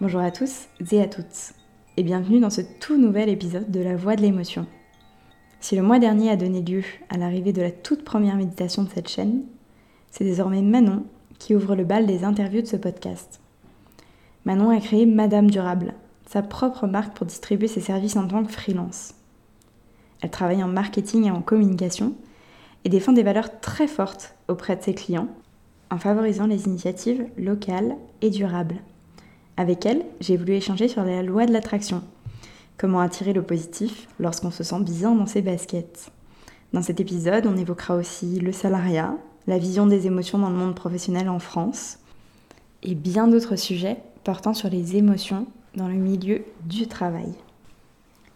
Bonjour à tous et à toutes, et bienvenue dans ce tout nouvel épisode de La Voix de l'émotion. Si le mois dernier a donné lieu à l'arrivée de la toute première méditation de cette chaîne, c'est désormais Manon qui ouvre le bal des interviews de ce podcast. Manon a créé Madame Durable, sa propre marque pour distribuer ses services en tant que freelance. Elle travaille en marketing et en communication et défend des valeurs très fortes auprès de ses clients en favorisant les initiatives locales et durables. Avec elle, j'ai voulu échanger sur la loi de l'attraction. Comment attirer le positif lorsqu'on se sent bien dans ses baskets. Dans cet épisode, on évoquera aussi le salariat, la vision des émotions dans le monde professionnel en France et bien d'autres sujets portant sur les émotions dans le milieu du travail.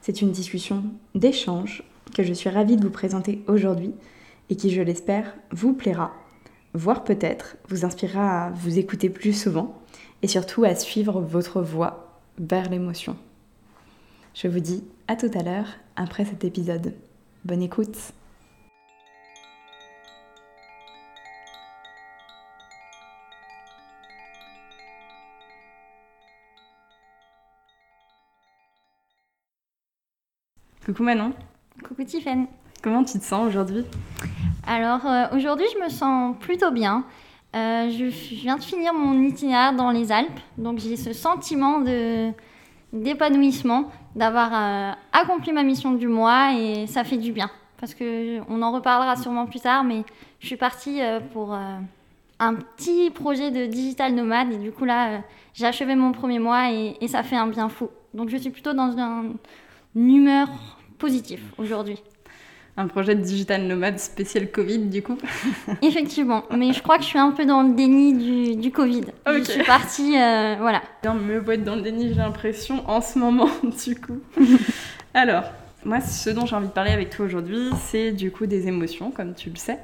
C'est une discussion d'échange que je suis ravie de vous présenter aujourd'hui et qui, je l'espère, vous plaira, voire peut-être vous inspirera à vous écouter plus souvent et surtout à suivre votre voie vers l'émotion. Je vous dis à tout à l'heure après cet épisode. Bonne écoute Coucou Manon. Coucou Tiffany. Comment tu te sens aujourd'hui? Alors euh, aujourd'hui je me sens plutôt bien. Euh, je viens de finir mon itinéraire dans les Alpes, donc j'ai ce sentiment d'épanouissement, d'avoir euh, accompli ma mission du mois et ça fait du bien. Parce que on en reparlera sûrement plus tard, mais je suis partie pour un petit projet de digital nomade et du coup là j'ai achevé mon premier mois et, ça fait un bien fou. Donc je suis plutôt dans un, une humeur positif aujourd'hui. Un projet de digital nomade spécial Covid, du coup Effectivement, mais je crois que je suis un peu dans le déni du, du Covid. Je suis partie, euh, voilà. Non, me être dans le déni, j'ai l'impression, en ce moment, du coup. Alors, moi, ce dont j'ai envie de parler avec toi aujourd'hui, c'est du coup des émotions, comme tu le sais.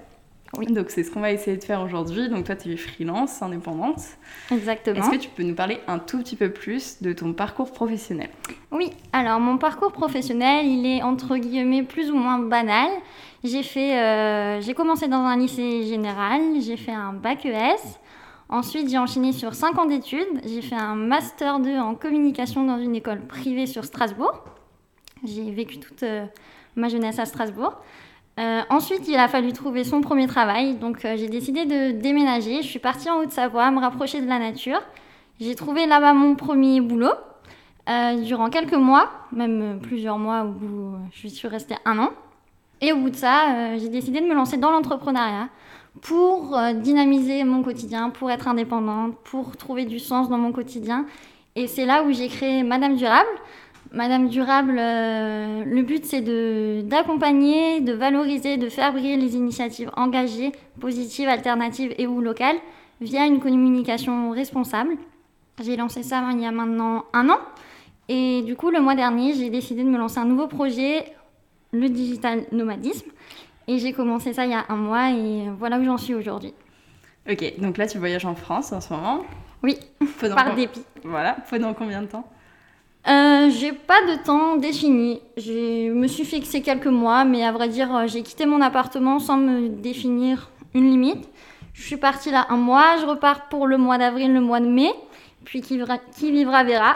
Oui. Donc c'est ce qu'on va essayer de faire aujourd'hui. Donc toi, tu es freelance, indépendante. Exactement. Est-ce que tu peux nous parler un tout petit peu plus de ton parcours professionnel? Oui, alors mon parcours professionnel, il est entre guillemets plus ou moins banal. J'ai fait, euh, j'ai commencé dans un lycée général, j'ai fait un bac ES. Ensuite, j'ai enchaîné sur 5 ans d'études. J'ai fait un master 2 en communication dans une école privée sur Strasbourg. J'ai vécu toute euh, ma jeunesse à Strasbourg. Euh, ensuite, il a fallu trouver son premier travail, donc euh, j'ai décidé de déménager. Je suis partie en Haute-Savoie, me rapprocher de la nature. J'ai trouvé là-bas mon premier boulot euh, durant quelques mois, même plusieurs mois où je suis restée un an. Et au bout de ça, j'ai décidé de me lancer dans l'entrepreneuriat pour dynamiser mon quotidien, pour être indépendante, pour trouver du sens dans mon quotidien. Et c'est là où j'ai créé Madame Durable. Madame Durable, euh, le but c'est d'accompagner, de, valoriser, de faire briller les initiatives engagées, positives, alternatives et ou locales via une communication responsable. J'ai lancé ça il y a maintenant un an. Et du coup, le mois dernier, j'ai décidé de me lancer un nouveau projet, le digital nomadisme. Et j'ai commencé ça il y a un mois et voilà où j'en suis aujourd'hui. Ok, donc là tu voyages en France en ce moment Oui, par dépit. Voilà, pendant combien de temps? Euh, j'ai pas de temps défini. Je me suis fixé quelques mois, mais à vrai dire, euh, j'ai quitté mon appartement sans me définir une limite. Je suis partie là un mois, je repars pour le mois d'avril, le mois de mai. Puis qui, vivra verra.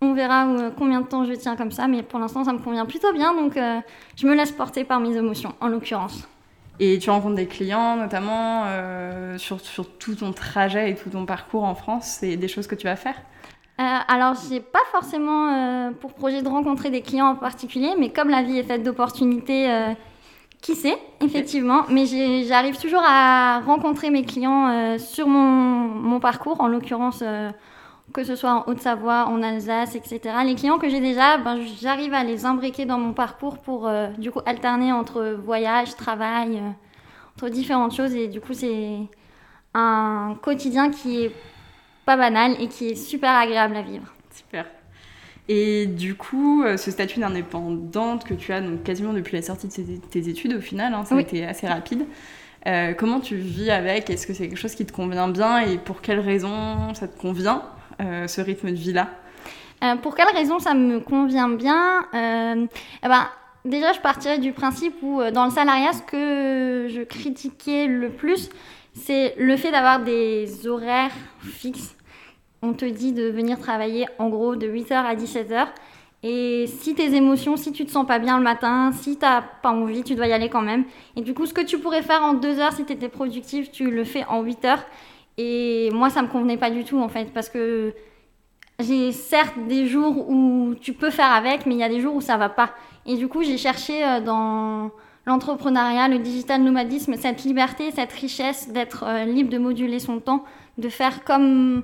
On verra euh, combien de temps je tiens comme ça, mais pour l'instant ça me convient plutôt bien, donc je me laisse porter par mes émotions, en l'occurrence. Et tu rencontres des clients, notamment sur, sur, tout ton trajet et tout ton parcours en France, c'est des choses que tu vas faire? Euh, alors, j'ai pas forcément euh, pour projet de rencontrer des clients en particulier, mais comme la vie est faite d'opportunités, euh, qui sait, effectivement. Mais j'arrive toujours à rencontrer mes clients sur mon, mon, parcours, en l'occurrence, que ce soit en Haute-Savoie, en Alsace, etc. Les clients que j'ai déjà, ben, j'arrive à les imbriquer dans mon parcours pour, du coup, alterner entre voyage, travail, entre différentes choses. Et du coup, c'est un quotidien qui est pas banal et qui est super agréable à vivre. Super. Et du coup, euh, ce statut d'indépendante que tu as donc quasiment depuis la sortie de tes études au final, hein, ça a été assez rapide. Euh, comment tu vis avec? Est-ce que c'est quelque chose qui te convient bien? Et pour quelles raisons ça te convient euh, ce rythme de vie-là? Pour quelles raisons ça me convient bien? Eh ben, Déjà, je partirais du principe où dans le salariat, ce que je critiquais le plus, c'est le fait d'avoir des horaires fixes on te dit de venir travailler en gros de 8h à 17h. Et si tes émotions, si tu te sens pas bien le matin, si t'as pas envie, tu dois y aller quand même. Et du coup, ce que tu pourrais faire en 2 heures si tu étais productif, tu le fais en 8 heures. Et moi, ça me convenait pas du tout en fait, parce que j'ai certes des jours où tu peux faire avec, mais il y a des jours où ça va pas. Et du coup, j'ai cherché euh, dans l'entrepreneuriat, le digital nomadisme, cette liberté, cette richesse d'être euh, libre de moduler son temps, de faire comme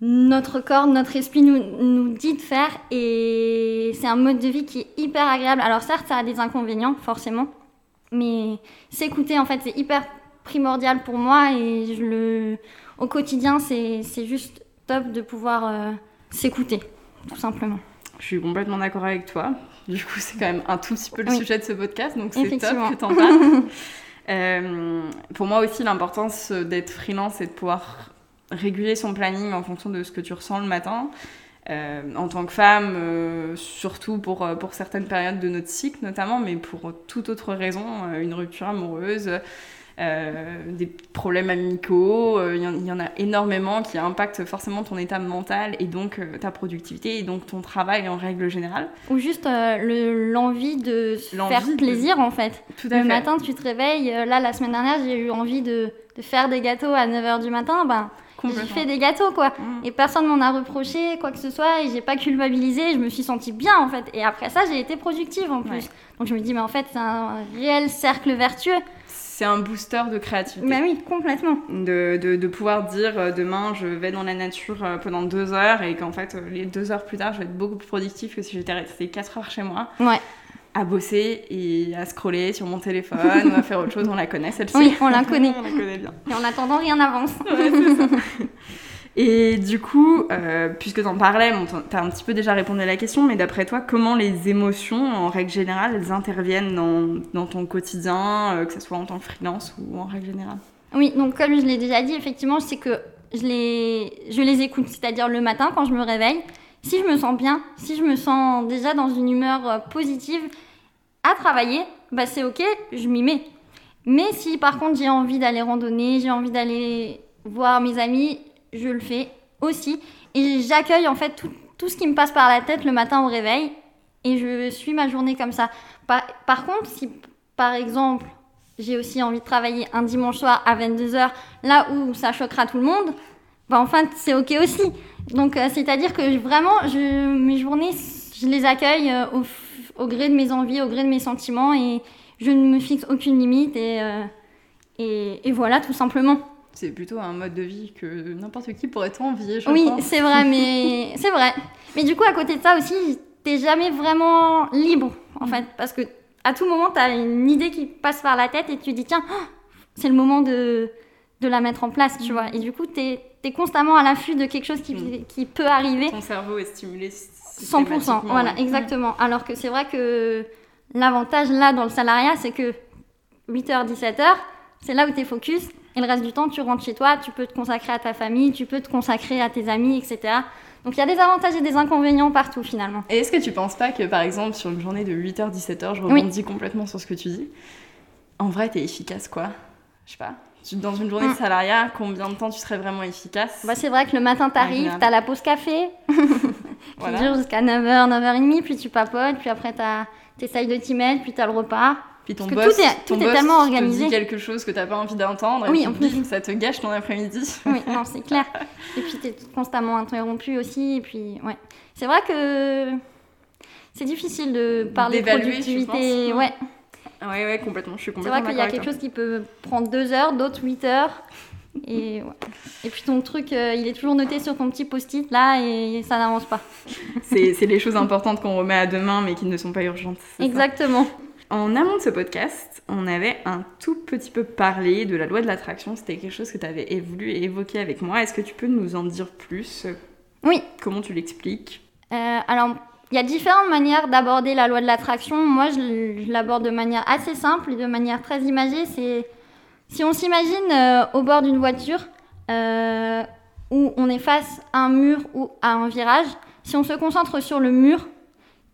notre corps, notre esprit nous, nous dit de faire. Et c'est un mode de vie qui est hyper agréable. Alors certes, ça a des inconvénients, forcément. Mais s'écouter, en fait, c'est hyper primordial pour moi. Et je le, au quotidien, c'est juste top de pouvoir euh, s'écouter, tout simplement. Je suis complètement d'accord avec toi. Du coup, c'est quand même un tout petit peu le sujet de ce podcast, donc c'est top que tu en parles. Euh, pour moi aussi, l'importance d'être freelance et de pouvoir réguler son planning en fonction de ce que tu ressens le matin. Euh, en tant que femme, euh, surtout pour, euh, pour certaines périodes de notre cycle notamment, mais pour toute autre raison, une rupture amoureuse, des problèmes amicaux, il y, en a énormément qui impactent forcément ton état mental et donc ta productivité et donc ton travail en règle générale. Ou juste l'envie de faire plaisir en fait. Tout le matin, tu te réveilles, là la semaine dernière, j'ai eu envie de, de, faire des gâteaux à 9h du matin, ben j'ai fait des gâteaux, quoi. Mm. Et personne m'en a reproché, quoi que ce soit, et j'ai pas culpabilisé, je me suis sentie bien, en fait. Et après ça, j'ai été productive, en plus. Donc je me dis, mais en fait, c'est un réel cercle vertueux. C'est un booster de créativité. Bah oui, complètement. De, de, de, pouvoir dire, euh, demain, je vais dans la nature euh, pendant deux heures, et qu'en fait, euh, les deux heures plus tard, je vais être beaucoup plus productive que si j'étais restée quatre heures chez moi. Ouais à bosser et à scroller sur mon téléphone ou à faire autre chose. On la connaît celle-ci. Oui, on la connaît. on la connaît bien. Et en attendant, rien n'avance. Et du coup, euh, puisque tu en parlais, tu as un petit peu déjà répondu à la question, mais d'après toi, comment les émotions, en règle générale, elles interviennent dans, dans ton quotidien, euh, que ce soit en tant que freelance ou en règle générale? Oui, donc comme je l'ai déjà dit, effectivement, c'est que je les, je les écoute, c'est-à-dire le matin quand je me réveille. Si je me sens bien, si je me sens déjà dans une humeur euh, positive, à travailler, bah c'est ok, je m'y mets. Mais si par contre j'ai envie d'aller randonner, j'ai envie d'aller voir mes amis, je le fais aussi. Et j'accueille en fait tout, tout, ce qui me passe par la tête le matin au réveil et je suis ma journée comme ça. Par, contre, si par exemple j'ai aussi envie de travailler un dimanche soir à 22h, là où ça choquera tout le monde, bah enfin c'est ok aussi. Donc euh, c'est-à-dire que vraiment, je, mes journées, je les accueille euh, au au gré de mes envies, au gré de mes sentiments et je ne me fixe aucune limite et, euh, et, voilà tout simplement. C'est plutôt un mode de vie que n'importe qui pourrait envier, je Oui, c'est vrai, mais c'est vrai. Mais du coup, à côté de ça aussi, t'es jamais vraiment libre, en fait, parce que à tout moment, tu as une idée qui passe par la tête et tu dis, tiens, c'est le moment de, de la mettre en place, tu mm. vois. Et du coup, tu es, constamment à l'affût de quelque chose qui, mm. qui peut arriver. Ton cerveau est stimulé 100%, voilà, exactement. Alors que c'est vrai que l'avantage là dans le salariat, c'est que 8h, 17h, c'est là où tu es focus. Et le reste du temps, tu rentres chez toi, tu peux te consacrer à ta famille, tu peux te consacrer à tes amis, etc. Donc il y a des avantages et des inconvénients partout finalement. Et est-ce que tu penses pas que par exemple sur une journée de 8h, 17h, je rebondis complètement sur ce que tu dis, en vrai, tu es efficace quoi? Je sais pas. Dans une journée de mm. salariat, combien de temps tu serais vraiment efficace? Bah, C'est vrai que le matin, t'arrives, t'as la pause café, qui dure jusqu'à 9h, 9h30, puis tu papotes, puis après t'essayes de t'y mettre, puis t'as le repas. Puis ton boss, tout est, tout est tellement organisé. Te dit quelque chose que t'as pas envie d'entendre, oui, et puis ça te gâche ton après-midi. oui, non, c'est clair. Et puis t'es constamment interrompu aussi, et puis ouais. C'est vrai que c'est difficile de parler de productivité. Ouais. Ouais, ouais, complètement. Je suis complètement C'est vrai qu'il y a quelque chose qui peut prendre deux heures, d'autres 8 heures. Et, et puis ton truc, euh, il est toujours noté sur ton petit post-it là et ça n'avance pas. c'est les choses importantes qu'on remet à demain mais qui ne sont pas urgentes. Exactement. En amont de ce podcast, on avait un tout petit peu parlé de la loi de l'attraction. C'était quelque chose que tu avais voulu évoquer avec moi. Est-ce que tu peux nous en dire plus? Oui. Comment tu l'expliques? Euh, Alors, il y a différentes manières d'aborder la loi de l'attraction. Moi, je, l'aborde de manière assez simple et de manière très imagée. C'est si on s'imagine euh, au bord d'une voiture euh, où on est face à un mur ou à un virage, si on se concentre sur le mur,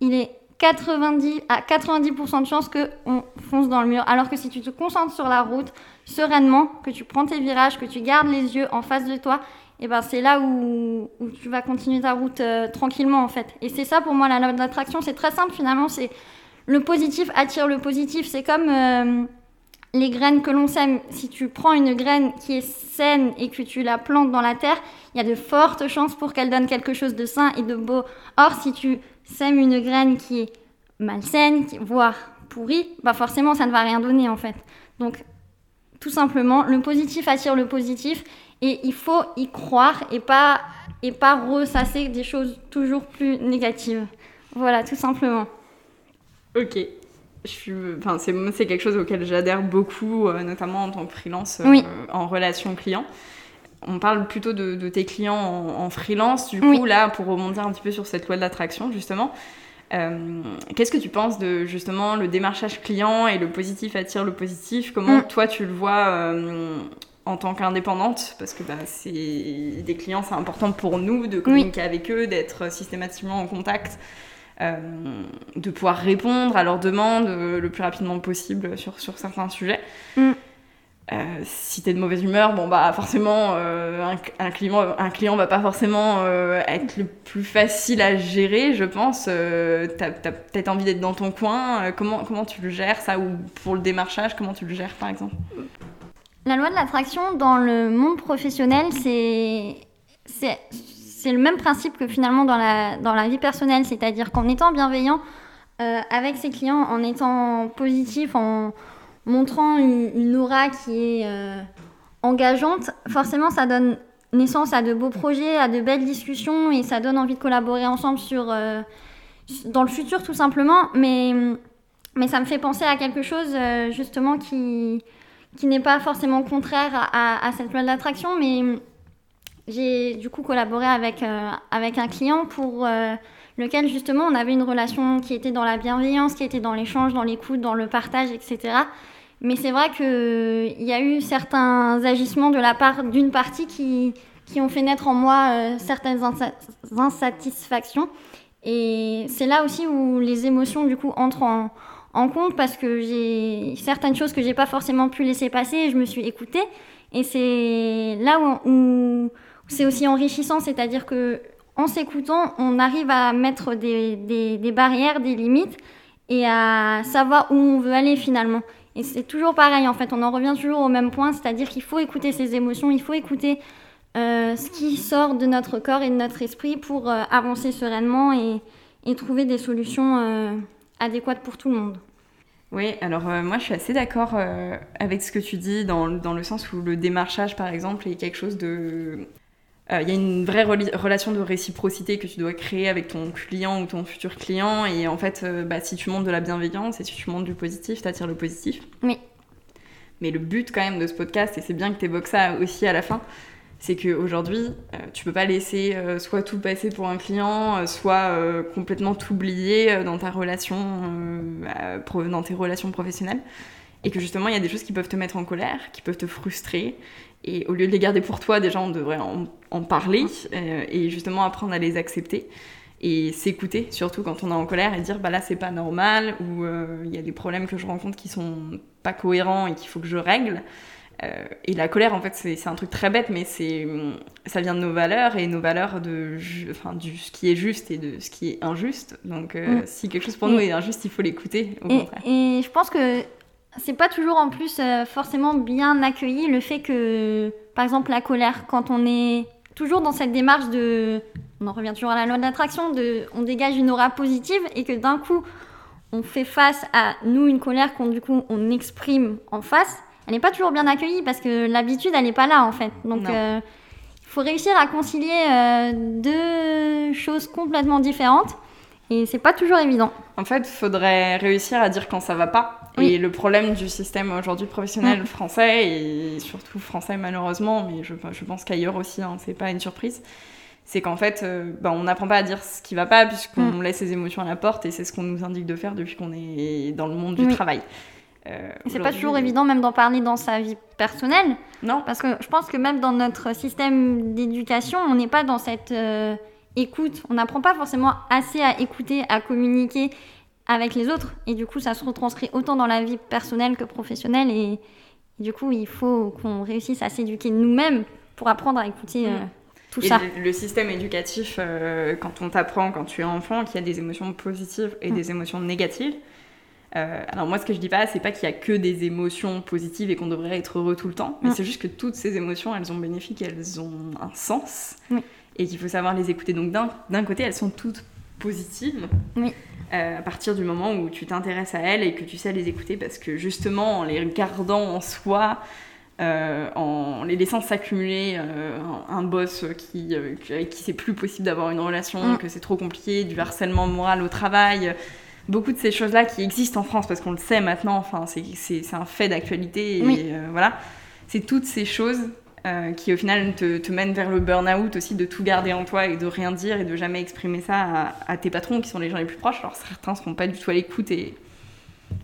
il est 90 à 90% de chances qu'on fonce dans le mur. Alors que si tu te concentres sur la route sereinement, que tu prends tes virages, que tu gardes les yeux en face de toi, et ben c'est là où, où, tu vas continuer ta route euh, tranquillement en fait. Et c'est ça pour moi la loi d'attraction, c'est très simple finalement, c'est le positif attire le positif. C'est comme euh, les graines que l'on sème. Si tu prends une graine qui est saine et que tu la plantes dans la terre, il y a de fortes chances pour qu'elle donne quelque chose de sain et de beau. Or, si tu sèmes une graine qui est malsaine, voire pourrie, bah forcément ça ne va rien donner en fait. Donc tout simplement, le positif attire le positif et il faut y croire et pas et pas ressasser des choses toujours plus négatives. Voilà, tout simplement. Ok. Enfin, c'est quelque chose auquel j'adhère beaucoup, euh, notamment en tant que freelance euh, en relation client. On parle plutôt de, tes clients en, freelance. Du coup, là, pour rebondir un petit peu sur cette loi de l'attraction, justement, euh, qu'est-ce que tu penses de justement le démarchage client et le positif attire le positif? Comment mm. toi tu le vois en tant qu'indépendante? Parce que bah, c'est des clients, c'est important pour nous de communiquer avec eux, d'être systématiquement en contact. Euh, de pouvoir répondre à leurs demandes euh, le plus rapidement possible sur, sur certains sujets. Mm. Euh, si tu es de mauvaise humeur, bon bah forcément un, client un client va pas forcément être le plus facile à gérer, je pense. t'as as, peut-être envie d'être dans ton coin. comment comment tu le gères ça ou pour le démarchage, comment tu le gères par exemple? La loi de l'attraction dans le monde professionnel, c'est c'est le même principe que finalement dans la, dans la vie personnelle, c'est-à-dire qu'en étant bienveillant euh, avec ses clients, en étant positif, en montrant une, aura qui est euh, engageante, forcément ça donne naissance à de beaux projets, à de belles discussions et ça donne envie de collaborer ensemble sur, euh, dans le futur tout simplement. Mais, mais ça me fait penser à quelque chose justement qui, qui n'est pas forcément contraire à, cette loi d'attraction, mais j'ai du coup collaboré avec, euh, avec un client pour euh, lequel justement on avait une relation qui était dans la bienveillance, qui était dans l'échange, dans l'écoute, dans le partage, etc. Mais c'est vrai qu'il y a eu certains agissements de la part d'une partie qui, qui ont fait naître en moi euh, certaines insatisfactions. Et c'est là aussi où les émotions du coup entrent en, en compte parce que j'ai certaines choses que j'ai pas forcément pu laisser passer et je me suis écoutée. Et c'est là où, c'est aussi enrichissant, c'est-à-dire que en s'écoutant, on arrive à mettre des, des, barrières, des limites et à savoir où on veut aller finalement. Et c'est toujours pareil, en fait, on en revient toujours au même point, c'est-à-dire qu'il faut écouter ses émotions, il faut écouter euh, ce qui sort de notre corps et de notre esprit pour euh, avancer sereinement et, trouver des solutions euh, adéquates pour tout le monde. Oui, alors moi je suis assez d'accord avec ce que tu dis dans, dans, le sens où le démarchage par exemple est quelque chose de il euh, y a une vraie relation de réciprocité que tu dois créer avec ton client ou ton futur client. Et en fait, euh, bah, si tu montres de la bienveillance et si tu montres du positif, tu attires le positif. Oui. Mais le but quand même de ce podcast, et c'est bien que tu évoques ça aussi à la fin, c'est qu'aujourd'hui, euh, tu peux pas laisser soit tout passer pour un client, soit complètement t'oublier dans ta relation, dans tes relations professionnelles. Et que justement, il y a des choses qui peuvent te mettre en colère, qui peuvent te frustrer, et au lieu de les garder pour toi, déjà, on devrait en, parler euh, et justement apprendre à les accepter et s'écouter, surtout quand on est en colère et dire bah là c'est pas normal ou euh, il y a des problèmes que je rencontre qui sont pas cohérents et qu'il faut que je règle. Euh, et la colère, en fait, c'est un truc très bête, mais c'est ça vient de nos valeurs et nos valeurs de enfin, du ce qui est juste et de ce qui est injuste. Donc, mm. si quelque chose pour nous est injuste, il faut l'écouter. Au contraire. et je pense que c'est pas toujours en plus euh, forcément bien accueilli le fait que, par exemple, la colère, quand on est toujours dans cette démarche de. On en revient toujours à la loi de l'attraction, de, on dégage une aura positive et que d'un coup, on fait face à nous une colère qu'on du coup on exprime en face, elle n'est pas toujours bien accueillie parce que l'habitude elle n'est pas là en fait. Donc euh, il faut réussir à concilier euh, deux choses complètement différentes et c'est pas toujours évident. En fait, il faudrait réussir à dire quand ça va pas. Et le problème du système aujourd'hui professionnel mm. français, et surtout français malheureusement, mais je, je pense qu'ailleurs aussi, hein, c'est pas une surprise, c'est qu'en fait, euh, bah, on n'apprend pas à dire ce qui va pas puisqu'on mm. laisse ses émotions à la porte et c'est ce qu'on nous indique de faire depuis qu'on est dans le monde du travail. Euh, c'est pas toujours évident même d'en parler dans sa vie personnelle. Non. Parce que je pense que même dans notre système d'éducation, on n'est pas dans cette... Euh, écoute. On n'apprend pas forcément assez à écouter, à communiquer avec les autres. Et du coup, ça se retranscrit autant dans la vie personnelle que professionnelle. Et, du coup, il faut qu'on réussisse à s'éduquer nous-mêmes pour apprendre à écouter euh, tout et ça. Le, système éducatif, euh, quand on t'apprend quand tu es enfant qu'il y a des émotions positives et mm. des émotions négatives. Euh, alors moi, ce que je dis pas, c'est pas qu'il y a que des émotions positives et qu'on devrait être heureux tout le temps, mais mm. c'est juste que toutes ces émotions, elles ont bénéfique, elles ont un sens, et qu'il faut savoir les écouter. Donc d'un côté, elles sont toutes positives. Oui. Euh, à partir du moment où tu t'intéresses à elles et que tu sais les écouter parce que justement en les gardant en soi, euh, en les laissant s'accumuler, euh, un boss qui, avec qui c'est plus possible d'avoir une relation, mm. que c'est trop compliqué, du harcèlement moral au travail, beaucoup de ces choses-là qui existent en France parce qu'on le sait maintenant, enfin c'est un fait d'actualité et voilà, c'est toutes ces choses euh, qui au final te, te mène vers le burn-out aussi, de tout garder en toi et de rien dire et de jamais exprimer ça à, tes patrons qui sont les gens les plus proches. Alors certains seront pas du tout à l'écoute et,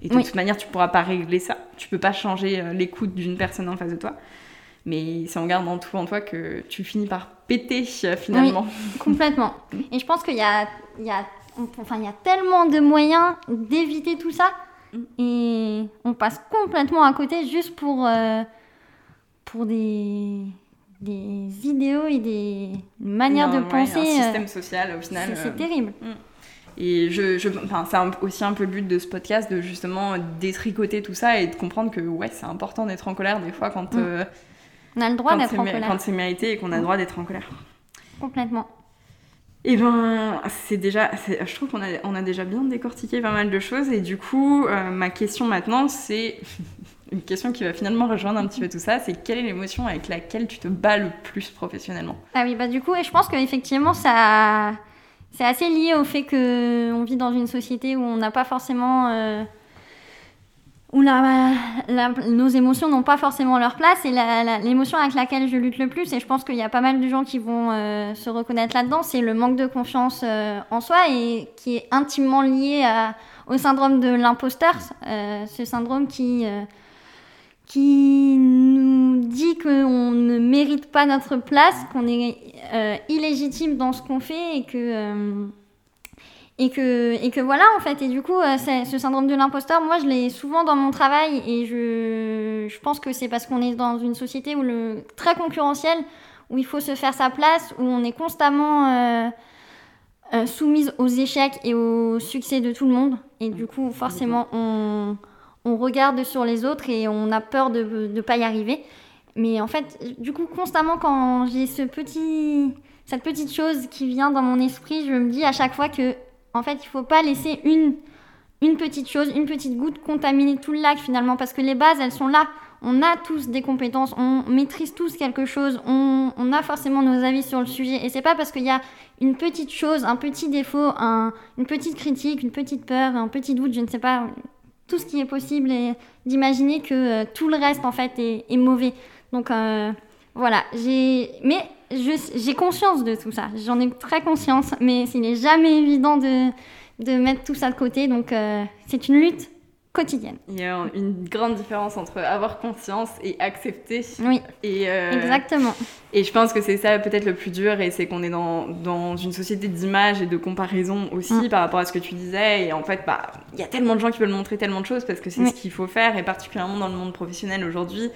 et de toute manière tu pourras pas régler ça. Tu peux pas changer euh, l'écoute d'une personne en face de toi. Mais c'est en gardant tout en toi que tu finis par péter euh, finalement. complètement. Et je pense qu'il y a, il y, a, enfin, il y a tellement de moyens d'éviter tout ça. Mm. Et on passe complètement à côté juste pour pour des, des idéaux et des manières de penser. Un système euh, social, au final. C'est euh, terrible. Mm. Et je, je enfin, c'est aussi un peu le but de ce podcast, de justement détricoter tout ça et de comprendre que ouais, c'est important d'être en colère des fois quand. Mm. Euh, on a le droit d'être en colère. Quand c'est mérité et qu'on a le mm. droit d'être en colère. Complètement. Et eh ben, c'est déjà, je trouve qu'on a, on a déjà bien décortiqué pas mal de choses. Et du coup, ma question maintenant, c'est une question qui va finalement rejoindre un petit peu tout ça, c'est quelle est l'émotion avec laquelle tu te bats le plus professionnellement? Ah oui, bah du coup, et je pense qu'effectivement, ça, c'est assez lié au fait qu'on vit dans une société où on n'a pas forcément... Euh, où la, nos émotions n'ont pas forcément leur place et l'émotion avec laquelle je lutte le plus, et je pense qu'il y a pas mal de gens qui vont euh, se reconnaître là-dedans, c'est le manque de confiance euh, en soi et qui est intimement lié à, au syndrome de l'imposteur, ce syndrome qui qui nous dit qu'on ne mérite pas notre place, qu'on est euh, illégitime dans ce qu'on fait et que, euh, et, que, et que voilà en fait. Et du coup, euh, ce syndrome de l'imposteur, moi je l'ai souvent dans mon travail et je, je pense que c'est parce qu'on est dans une société où le, très concurrentielle, où il faut se faire sa place, où on est constamment soumise aux échecs et au succès de tout le monde. Et du coup, forcément, on on regarde sur les autres et on a peur de ne pas y arriver. Mais en fait, du coup, constamment, quand j'ai ce petit, cette petite chose qui vient dans mon esprit, je me dis à chaque fois que, en fait, il faut pas laisser une, une petite chose, une petite goutte contaminer tout le lac finalement, parce que les bases, elles sont là. On a tous des compétences, on maîtrise tous quelque chose, on, a forcément nos avis sur le sujet. Et c'est pas parce qu'il y a une petite chose, un petit défaut, un, une petite critique, une petite peur, un petit doute, je ne sais pas, tout ce qui est possible et d'imaginer que euh, tout le reste en fait est, mauvais. Donc euh, voilà, j'ai mais j'ai conscience de tout ça. J'en ai très conscience, mais il n'est jamais évident de, de mettre tout ça de côté. Donc euh, c'est une lutte quotidienne. Il y a une grande différence entre avoir conscience et accepter. Oui, et, euh, exactement. Et je pense que c'est ça peut-être le plus dur, et c'est qu'on est dans, dans, une société d'image et de comparaison aussi mm. par rapport à ce que tu disais. Et en fait, bah, il y a tellement de gens qui veulent montrer tellement de choses parce que c'est ce qu'il faut faire, et particulièrement dans le monde professionnel aujourd'hui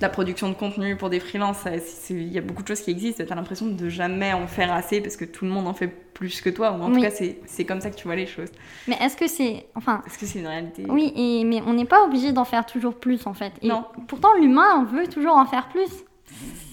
la production de contenu pour des freelances, il y a beaucoup de choses qui existent. Tu as l'impression de jamais en faire assez parce que tout le monde en fait plus que toi. Ou en tout cas, c'est comme ça que tu vois les choses. Mais est-ce que c'est. Enfin. Est-ce que c'est une réalité? Oui, et, mais on n'est pas obligé d'en faire toujours plus en fait. Et non. Pourtant, l'humain veut toujours en faire plus.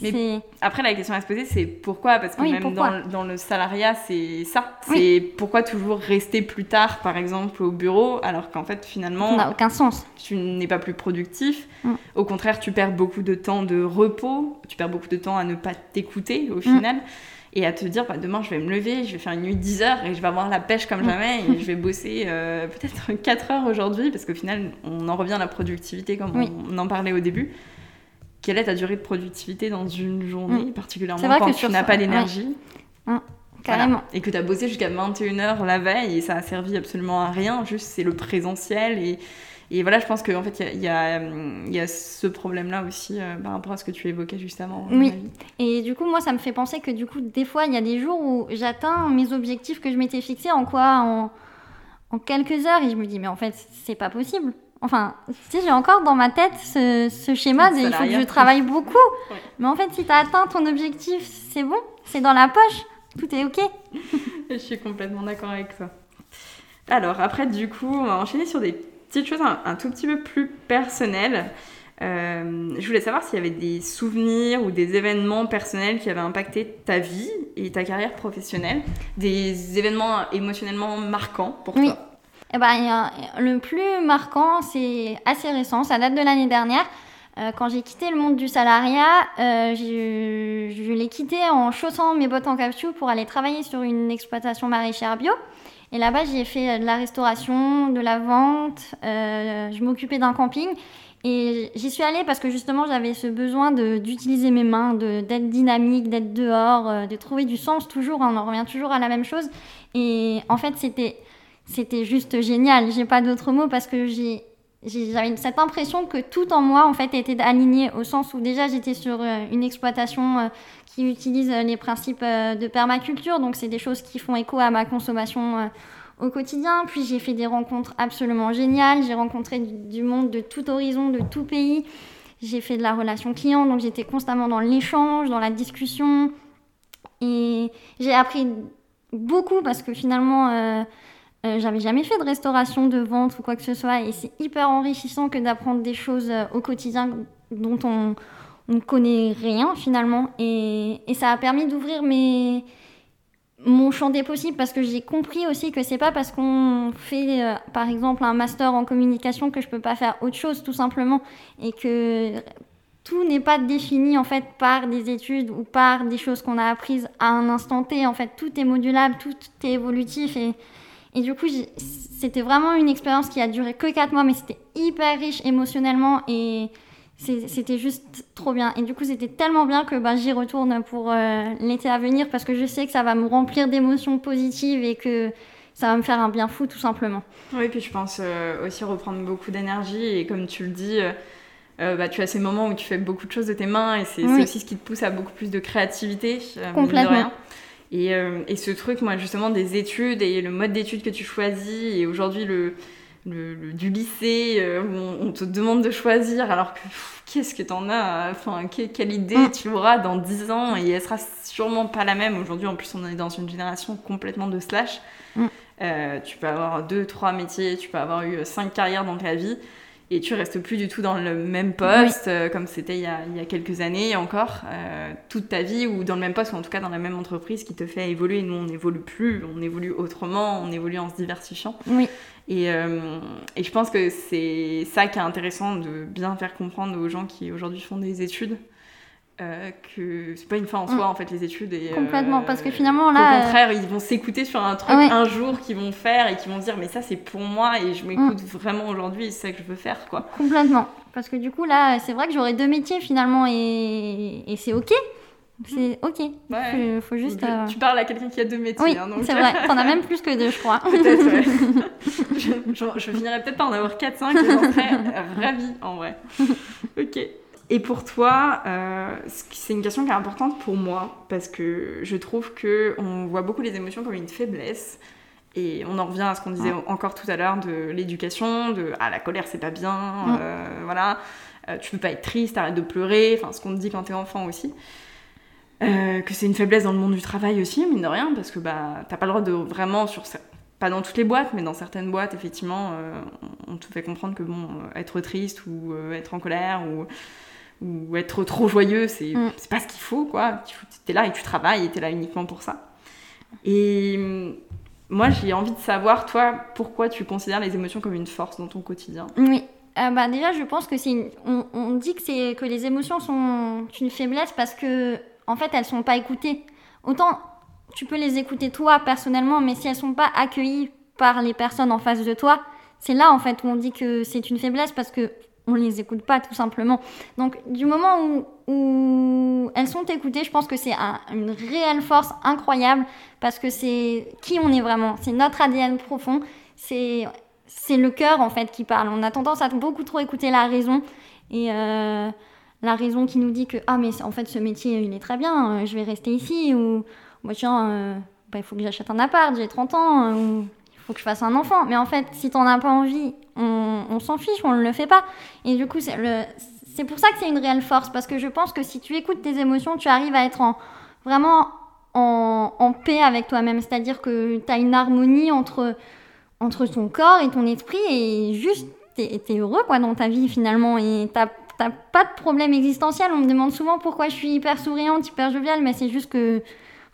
Mais après, la question à se poser, c'est pourquoi? Parce que même dans, dans, le salariat, c'est ça. C'est pourquoi toujours rester plus tard, par exemple, au bureau, alors qu'en fait, finalement. Ça n'a aucun sens. Tu n'es pas plus productif. Mm. Au contraire, tu perds beaucoup de temps de repos. Tu perds beaucoup de temps à ne pas t'écouter, au mm. final. Et à te dire, bah, demain, je vais me lever, je vais faire une nuit de 10 heures et je vais avoir la pêche comme mm. jamais et je vais bosser euh, peut-être 4 heures aujourd'hui, parce qu'au final, on en revient à la productivité comme on en parlait au début quelle est ta durée de productivité dans une journée, mm. particulièrement quand tu n'as pas l'énergie mm, Carrément. Et que tu as bossé jusqu'à 21h la veille et ça a servi absolument à rien, juste c'est le présentiel. Et, et voilà, je pense qu'en fait, il y, y a, ce problème-là aussi euh, par rapport à ce que tu évoquais juste avant. Oui. Et du coup, moi, ça me fait penser que du coup, des fois, il y a des jours où j'atteins mes objectifs que je m'étais fixés en quoi en en quelques heures et je me dis mais en fait c'est pas possible. Enfin, sais, j'ai encore dans ma tête ce, schéma de il faut que je travaille beaucoup. Mais en fait, si tu as atteint ton objectif, c'est bon, c'est dans la poche, tout est ok. je suis complètement d'accord avec ça. Alors, après, du coup, on va enchaîner sur des petites choses un, tout petit peu plus personnelles. Euh, je voulais savoir s'il y avait des souvenirs ou des événements personnels qui avaient impacté ta vie et ta carrière professionnelle, des événements émotionnellement marquants pour oui. toi. Eh ben, le plus marquant, c'est assez récent, ça date de l'année dernière. Euh, quand j'ai quitté le monde du salariat, euh, je, l'ai quitté en chaussant mes bottes en caoutchouc pour aller travailler sur une exploitation maraîchère bio. Et là-bas, j'ai fait de la restauration, de la vente, euh, je m'occupais d'un camping. Et j'y suis allée parce que justement, j'avais ce besoin d'utiliser mes mains, d'être dynamique, d'être dehors, de trouver du sens toujours. on en revient toujours à la même chose. Et en fait, c'était c'était juste génial. J'ai pas d'autres mots parce que j'ai j'avais cette impression que tout en moi en fait était aligné au sens où déjà j'étais sur euh, une exploitation euh, qui utilise euh, les principes de permaculture. Donc c'est des choses qui font écho à ma consommation au quotidien. Puis j'ai fait des rencontres absolument géniales. J'ai rencontré du, monde de tout horizon de tout pays. J'ai fait de la relation client. Donc j'étais constamment dans l'échange dans la discussion. Et j'ai appris beaucoup parce que finalement j'avais jamais fait de restauration, de vente ou quoi que ce soit, et c'est hyper enrichissant que d'apprendre des choses euh, au quotidien dont on ne connaît rien finalement. Et, et ça a permis d'ouvrir mes mon champ des possibles parce que j'ai compris aussi que c'est pas parce qu'on fait euh, par exemple un master en communication que je peux pas faire autre chose tout simplement et que tout n'est pas défini en fait par des études ou par des choses qu'on a apprises à un instant T en fait tout est modulable tout est évolutif et du coup, c'était vraiment une expérience qui a duré que 4 mois, mais c'était hyper riche émotionnellement et c'était juste trop bien. Et du coup, c'était tellement bien que bah, j'y retourne pour euh, l'été à venir parce que je sais que ça va me remplir d'émotions positives et que ça va me faire un bien fou tout simplement. Oui, puis je pense euh, aussi reprendre beaucoup d'énergie et comme tu le dis, euh, bah, tu as ces moments où tu fais beaucoup de choses de tes mains et c'est aussi ce qui te pousse à beaucoup plus de créativité. Complètement. Euh, et, ce truc, moi, justement, des études et le mode d'études que tu choisis, et aujourd'hui, le, du lycée, euh, où on, te demande de choisir, alors que qu'est-ce que t'en as? Enfin, quelle idée mm. tu auras dans 10 ans? Et elle sera sûrement pas la même. Aujourd'hui, en plus, on est dans une génération complètement de slash. Mm. Euh, tu peux avoir deux, trois métiers, tu peux avoir eu cinq carrières dans ta vie et tu restes plus du tout dans le même poste euh, comme c'était il, y a quelques années encore, euh, toute ta vie, ou dans le même poste, ou en tout cas dans la même entreprise qui te fait évoluer. Nous, on n'évolue plus, on évolue autrement, on évolue en se diversifiant. Oui. Et, euh, et je pense que c'est ça qui est intéressant de bien faire comprendre aux gens qui aujourd'hui font des études. Euh, que c'est pas une fin en soi mm. en fait les études et complètement parce que finalement là au contraire ils vont s'écouter sur un truc un jour qu'ils vont faire et qu'ils vont dire mais ça c'est pour moi et je m'écoute mm. vraiment aujourd'hui c'est ça que je veux faire quoi complètement parce que du coup là c'est vrai que j'aurais deux métiers finalement et, et c'est ok c'est ok. Ouais. Faut, juste. Euh, tu parles à quelqu'un qui a deux métiers. Oui, hein, c'est vrai. T'en as même plus que deux, je crois. Peut-être, ouais. je, je, finirais peut-être par en avoir 4-5 et j'en serais ravie en vrai. Ok. Et pour toi, euh, c'est une question qui est importante pour moi parce que je trouve que on voit beaucoup les émotions comme une faiblesse. Et on en revient à ce qu'on disait encore tout à l'heure de l'éducation, de ah la colère c'est pas bien, euh, voilà, euh, tu peux pas être triste, arrête de pleurer, enfin ce qu'on te dit quand t'es enfant aussi. que c'est une faiblesse dans le monde du travail aussi, mine de rien, parce que bah t'as pas le droit de vraiment sur pas dans toutes les boîtes, mais dans certaines boîtes effectivement, on te fait comprendre que bon être triste ou être en colère ou ou être trop joyeux, c'est mm. pas ce qu'il faut, quoi. Tu es là et tu travailles et tu es là uniquement pour ça. Et mm, moi, j'ai envie de savoir, toi, pourquoi tu considères les émotions comme une force dans ton quotidien? Oui. Euh, bah déjà, je pense que c'est on, on, dit que c'est que les émotions sont une faiblesse parce que en fait, elles sont pas écoutées. Autant tu peux les écouter toi personnellement, mais si elles sont pas accueillies par les personnes en face de toi, c'est là en fait où on dit que c'est une faiblesse parce que on les écoute pas tout simplement. Donc du moment où, elles sont écoutées, je pense que c'est une réelle force incroyable parce que c'est qui on est vraiment, c'est notre ADN profond, c'est c'est le cœur en fait qui parle. On a tendance à beaucoup trop écouter la raison et euh, la raison qui nous dit que ah mais en fait ce métier il est très bien, euh, je vais rester ici ou tiens euh, bah, il faut que j'achète un appart, j'ai 30 ans ou faut que je fasse un enfant. Mais en fait, si t'en as pas envie, on, s'en fiche, on ne le fait pas. Et du coup, c'est pour ça que c'est une réelle force, parce que je pense que si tu écoutes tes émotions, tu arrives à être en, vraiment en, paix avec toi-même. C'est-à-dire que tu as une harmonie entre, entre ton corps et ton esprit, et juste, tu es, heureux quoi, dans ta vie finalement, et tu n'as pas de problème existentiel. On me demande souvent pourquoi je suis hyper souriante, hyper joviale, mais c'est juste que,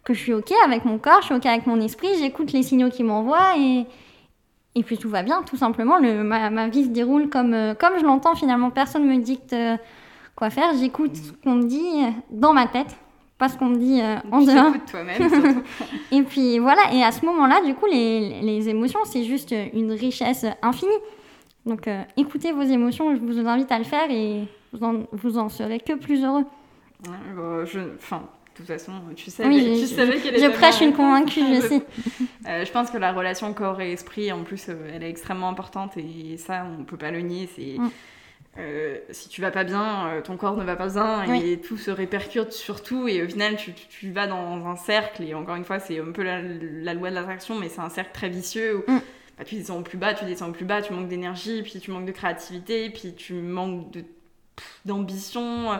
que je suis OK avec mon corps, je suis OK avec mon esprit, j'écoute les signaux qui m'envoient, et, et puis tout va bien, tout simplement. Le, ma, vie se déroule comme, euh, comme je l'entends finalement. Personne me dicte euh, quoi faire. J'écoute ce qu'on me dit dans ma tête, pas ce qu'on me dit euh, en dehors. toi-même. et puis voilà, et à ce moment-là, du coup, les, les émotions, c'est juste une richesse infinie. Donc écoutez vos émotions, je vous invite à le faire et vous en, vous en serez que plus heureux. Je, enfin, toute façon, tu savais, tu savais qu'elle Je prêche une convaincue, je sais. Euh, je pense que la relation corps et esprit, en plus, euh, elle est extrêmement importante et ça, on peut pas le nier. C'est mm. euh, si tu vas pas bien, ton corps ne va pas bien et tout se répercute sur tout et au final, tu, tu, vas dans un cercle et encore une fois, c'est un peu la, loi de l'attraction, mais c'est un cercle très vicieux où mm. bah, tu descends plus bas, tu descends plus bas, tu manques d'énergie, puis tu manques de créativité, puis tu manques d'ambition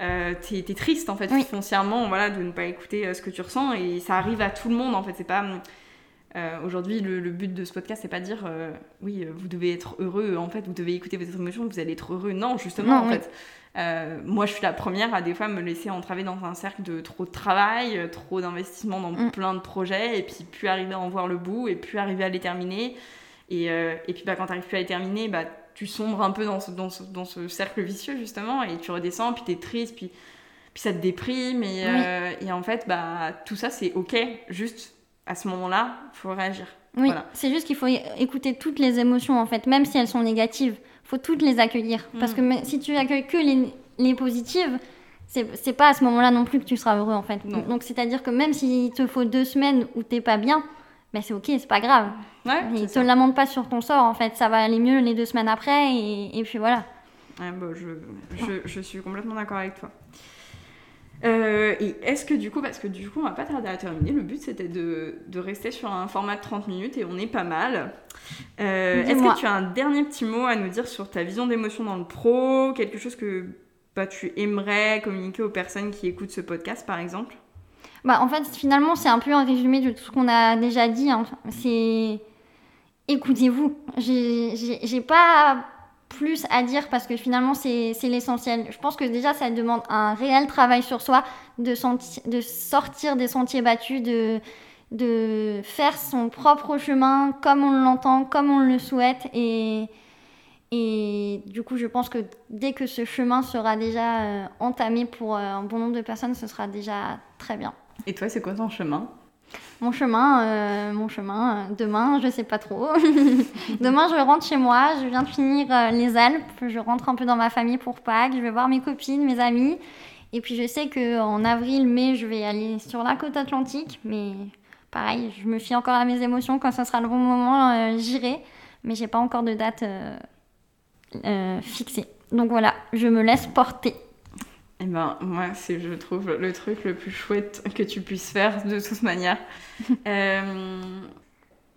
euh, t'es es triste en fait foncièrement voilà de ne pas écouter euh, ce que tu ressens et ça arrive à tout le monde en fait. C'est pas euh, aujourd'hui le, but de ce podcast c'est pas dire euh, oui vous devez être heureux en fait vous devez écouter vos émotions vous allez être heureux. Non justement en fait. Moi je suis la première à des fois me laisser entraver dans un cercle de trop de travail trop d'investissement dans mm. plein de projets et puis plus arriver à en voir le bout et plus arriver à les terminer. Et, et puis bah, quand t'arrives plus à les terminer bah tu sombres un peu dans ce, dans ce, dans ce cercle vicieux justement et tu redescends puis t'es triste puis puis ça te déprime et, euh, et en fait bah tout ça c'est ok juste à ce moment-là faut réagir. Oui c'est juste qu'il faut écouter toutes les émotions en fait même si elles sont négatives faut toutes les accueillir. Parce que mm. si tu accueilles que les, les positives c'est pas à ce moment-là non plus que tu seras heureux en fait. Donc c'est à dire que même s'il te faut deux semaines où t'es pas bien mais c'est ok, c'est pas grave. Ouais, ne te lamente pas sur ton sort, en fait, ça va aller mieux les deux semaines après, et, et puis voilà. Ouais, bah, je, je, je, suis complètement d'accord avec toi. Euh, et est-ce que du coup, parce que du coup on va pas tarder à terminer, le but c'était de, de, rester sur un format de 30 minutes et on est pas mal. Euh, est-ce que tu as un dernier petit mot à nous dire sur ta vision d'émotion dans le pro Quelque chose que bah, tu aimerais communiquer aux personnes qui écoutent ce podcast par exemple? Bah, en fait, finalement, c'est un peu un résumé de tout ce qu'on a déjà dit. Hein. C'est écoutez-vous. J'ai pas plus à dire parce que finalement, c'est l'essentiel. Je pense que déjà, ça demande un réel travail sur soi, de, sortir des sentiers battus, de, faire son propre chemin comme on l'entend, comme on le souhaite. Et, et du coup, je pense que dès que ce chemin sera déjà euh, entamé pour euh, un bon nombre de personnes, ce sera déjà très bien. Et toi, c'est quoi ton chemin? Mon chemin, euh, mon chemin, euh, demain, je sais pas trop. demain, je rentre chez moi, je viens de finir euh, les Alpes, je rentre un peu dans ma famille pour Pâques, je vais voir mes copines, mes amis. Et puis je sais qu'en avril, mai, je vais aller sur la côte atlantique, mais pareil, je me fie encore à mes émotions, quand ce sera le bon moment, j'irai. Mais j'ai pas encore de date fixée. Donc voilà, je me laisse porter. Eh ben, moi, c'est, je trouve, le truc le plus chouette que tu puisses faire de toute manière. euh,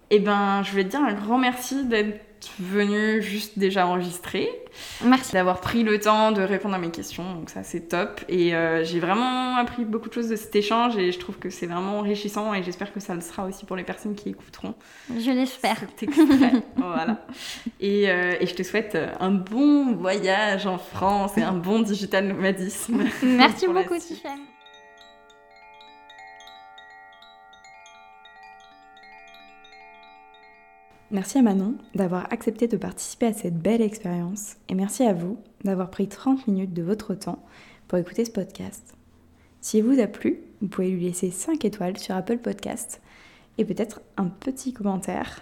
eh ben, je vais te dire un grand merci d'être venu juste déjà enregistrer. Merci. D'avoir pris le temps de répondre à mes questions, donc ça c'est top. Et euh, j'ai vraiment appris beaucoup de choses de cet échange et je trouve que c'est vraiment enrichissant et j'espère que ça le sera aussi pour les personnes qui écouteront. Je l'espère. voilà. Et, euh, et, je te souhaite un bon voyage en France et un bon digital nomadisme. Merci beaucoup Tiffany. Merci à Manon d'avoir accepté de participer à cette belle expérience et merci à vous d'avoir pris 30 minutes de votre temps pour écouter ce podcast. S'il vous a plu, vous pouvez lui laisser 5 étoiles sur Apple Podcast et peut-être un petit commentaire.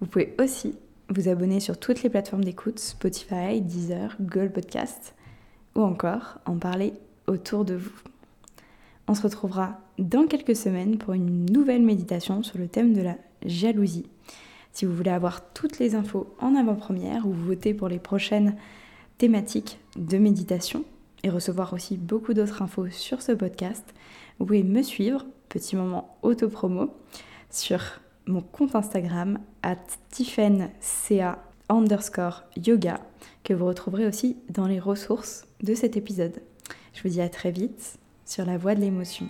Vous pouvez aussi vous abonner sur toutes les plateformes d'écoute, Spotify, Deezer, Google Podcast ou encore en parler autour de vous. On se retrouvera dans quelques semaines pour une nouvelle méditation sur le thème de la jalousie. Si vous voulez avoir toutes les infos en avant-première ou voter pour les prochaines thématiques de méditation et recevoir aussi beaucoup d'autres infos sur ce podcast, vous pouvez me suivre, petit moment auto-promo, sur mon compte Instagram at tifenca underscore yoga que vous retrouverez aussi dans les ressources de cet épisode. Je vous dis à très vite sur la voie de l'émotion.